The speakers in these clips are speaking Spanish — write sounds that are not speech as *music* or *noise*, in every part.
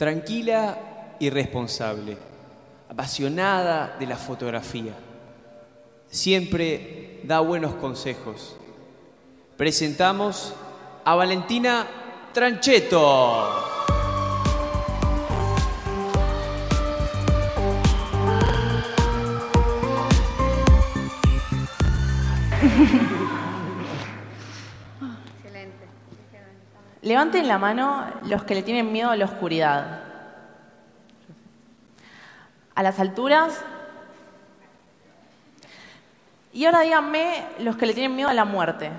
Tranquila y responsable, apasionada de la fotografía. Siempre da buenos consejos. Presentamos a Valentina Tranchetto. *laughs* Levanten la mano los que le tienen miedo a la oscuridad. A las alturas. Y ahora díganme los que le tienen miedo a la muerte.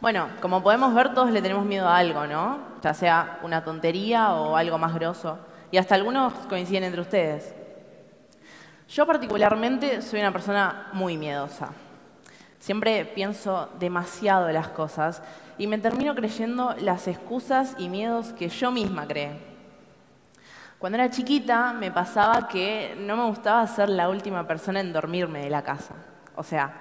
Bueno, como podemos ver, todos le tenemos miedo a algo, ¿no? Ya sea una tontería o algo más grosso. Y hasta algunos coinciden entre ustedes. Yo particularmente soy una persona muy miedosa. Siempre pienso demasiado las cosas y me termino creyendo las excusas y miedos que yo misma creé. Cuando era chiquita me pasaba que no me gustaba ser la última persona en dormirme de la casa. O sea,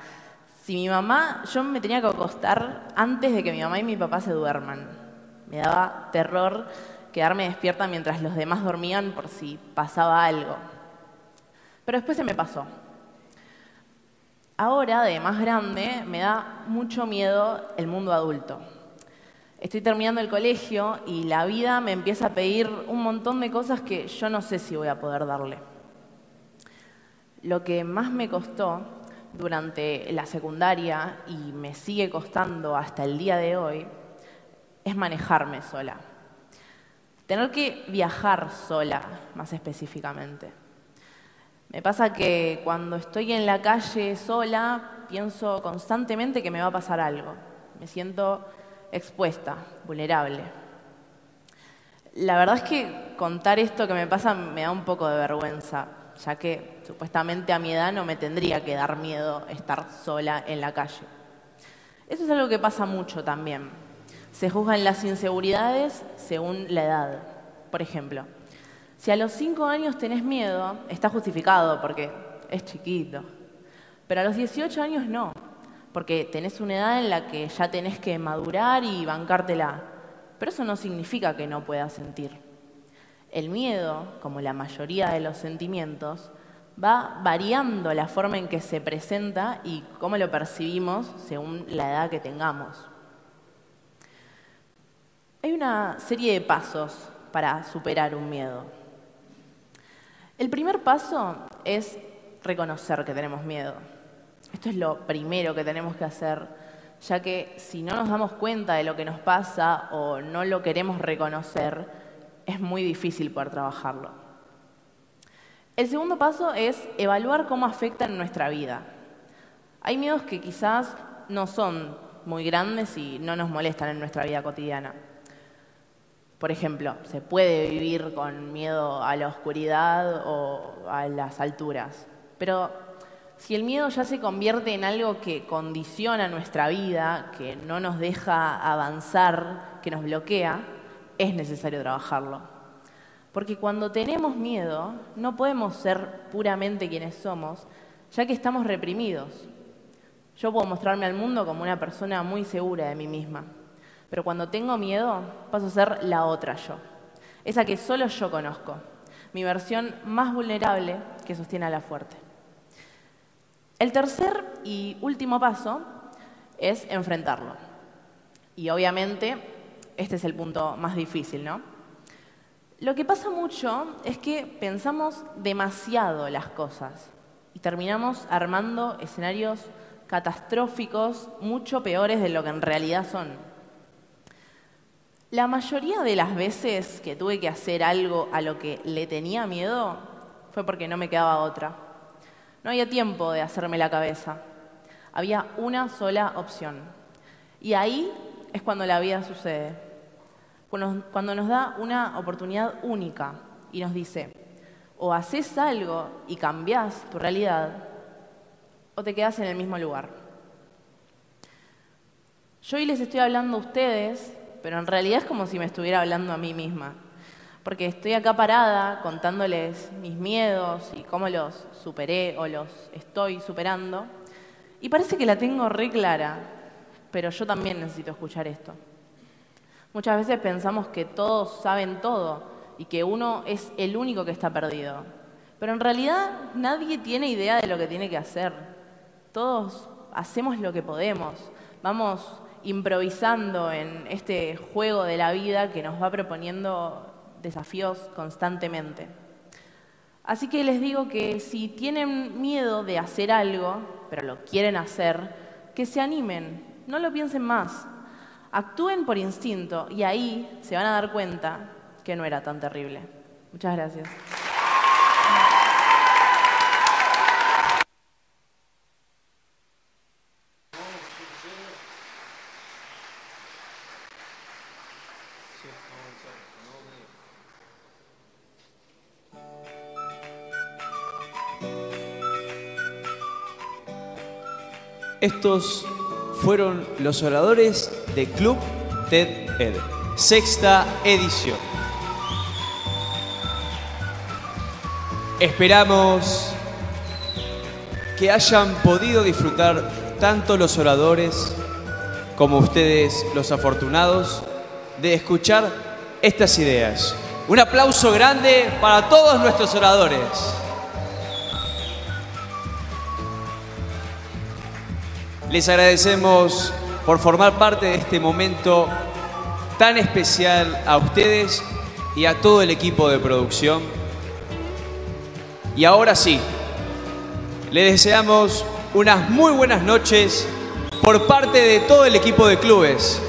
si mi mamá, yo me tenía que acostar antes de que mi mamá y mi papá se duerman. Me daba terror quedarme despierta mientras los demás dormían por si pasaba algo. Pero después se me pasó. Ahora, de más grande, me da mucho miedo el mundo adulto. Estoy terminando el colegio y la vida me empieza a pedir un montón de cosas que yo no sé si voy a poder darle. Lo que más me costó durante la secundaria y me sigue costando hasta el día de hoy es manejarme sola. Tener que viajar sola, más específicamente. Me pasa que cuando estoy en la calle sola, pienso constantemente que me va a pasar algo. Me siento expuesta, vulnerable. La verdad es que contar esto que me pasa me da un poco de vergüenza, ya que supuestamente a mi edad no me tendría que dar miedo estar sola en la calle. Eso es algo que pasa mucho también. Se juzgan las inseguridades según la edad. Por ejemplo, si a los cinco años tenés miedo, está justificado porque es chiquito. Pero a los 18 años no, porque tenés una edad en la que ya tenés que madurar y bancártela. Pero eso no significa que no puedas sentir. El miedo, como la mayoría de los sentimientos, va variando la forma en que se presenta y cómo lo percibimos según la edad que tengamos. Hay una serie de pasos para superar un miedo. El primer paso es reconocer que tenemos miedo. Esto es lo primero que tenemos que hacer, ya que si no nos damos cuenta de lo que nos pasa o no lo queremos reconocer, es muy difícil poder trabajarlo. El segundo paso es evaluar cómo afecta en nuestra vida. Hay miedos que quizás no son muy grandes y no nos molestan en nuestra vida cotidiana. Por ejemplo, se puede vivir con miedo a la oscuridad o a las alturas, pero si el miedo ya se convierte en algo que condiciona nuestra vida, que no nos deja avanzar, que nos bloquea, es necesario trabajarlo. Porque cuando tenemos miedo, no podemos ser puramente quienes somos, ya que estamos reprimidos. Yo puedo mostrarme al mundo como una persona muy segura de mí misma, pero cuando tengo miedo paso a ser la otra yo, esa que solo yo conozco, mi versión más vulnerable que sostiene a la fuerte. El tercer y último paso es enfrentarlo. Y obviamente este es el punto más difícil, ¿no? Lo que pasa mucho es que pensamos demasiado las cosas y terminamos armando escenarios catastróficos mucho peores de lo que en realidad son. La mayoría de las veces que tuve que hacer algo a lo que le tenía miedo fue porque no me quedaba otra. No había tiempo de hacerme la cabeza. Había una sola opción. Y ahí es cuando la vida sucede. Cuando nos da una oportunidad única y nos dice, o haces algo y cambias tu realidad, o te quedas en el mismo lugar. Yo hoy les estoy hablando a ustedes, pero en realidad es como si me estuviera hablando a mí misma. Porque estoy acá parada contándoles mis miedos y cómo los superé o los estoy superando. Y parece que la tengo re clara, pero yo también necesito escuchar esto. Muchas veces pensamos que todos saben todo y que uno es el único que está perdido. Pero en realidad nadie tiene idea de lo que tiene que hacer. Todos hacemos lo que podemos. Vamos improvisando en este juego de la vida que nos va proponiendo desafíos constantemente. Así que les digo que si tienen miedo de hacer algo, pero lo quieren hacer, que se animen, no lo piensen más, actúen por instinto y ahí se van a dar cuenta que no era tan terrible. Muchas gracias. Estos fueron los oradores de Club TED Ed, sexta edición. Esperamos que hayan podido disfrutar tanto los oradores como ustedes los afortunados de escuchar estas ideas. Un aplauso grande para todos nuestros oradores. Les agradecemos por formar parte de este momento tan especial a ustedes y a todo el equipo de producción. Y ahora sí, les deseamos unas muy buenas noches por parte de todo el equipo de clubes.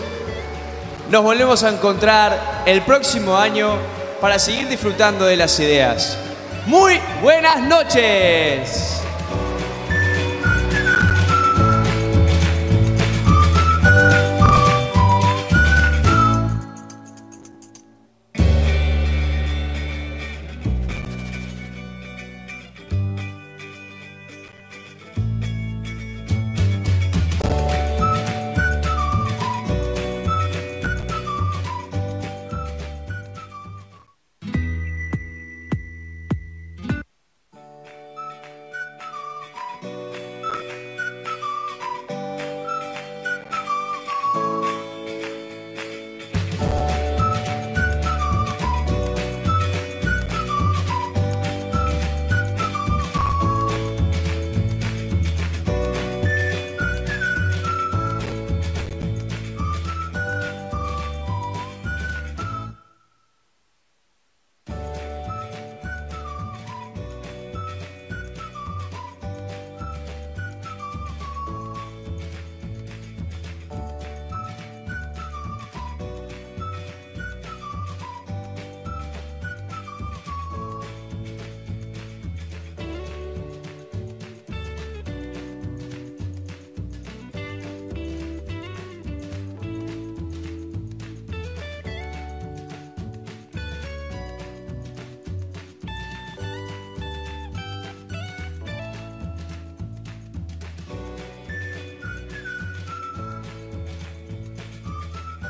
Nos volvemos a encontrar el próximo año para seguir disfrutando de las ideas. Muy buenas noches.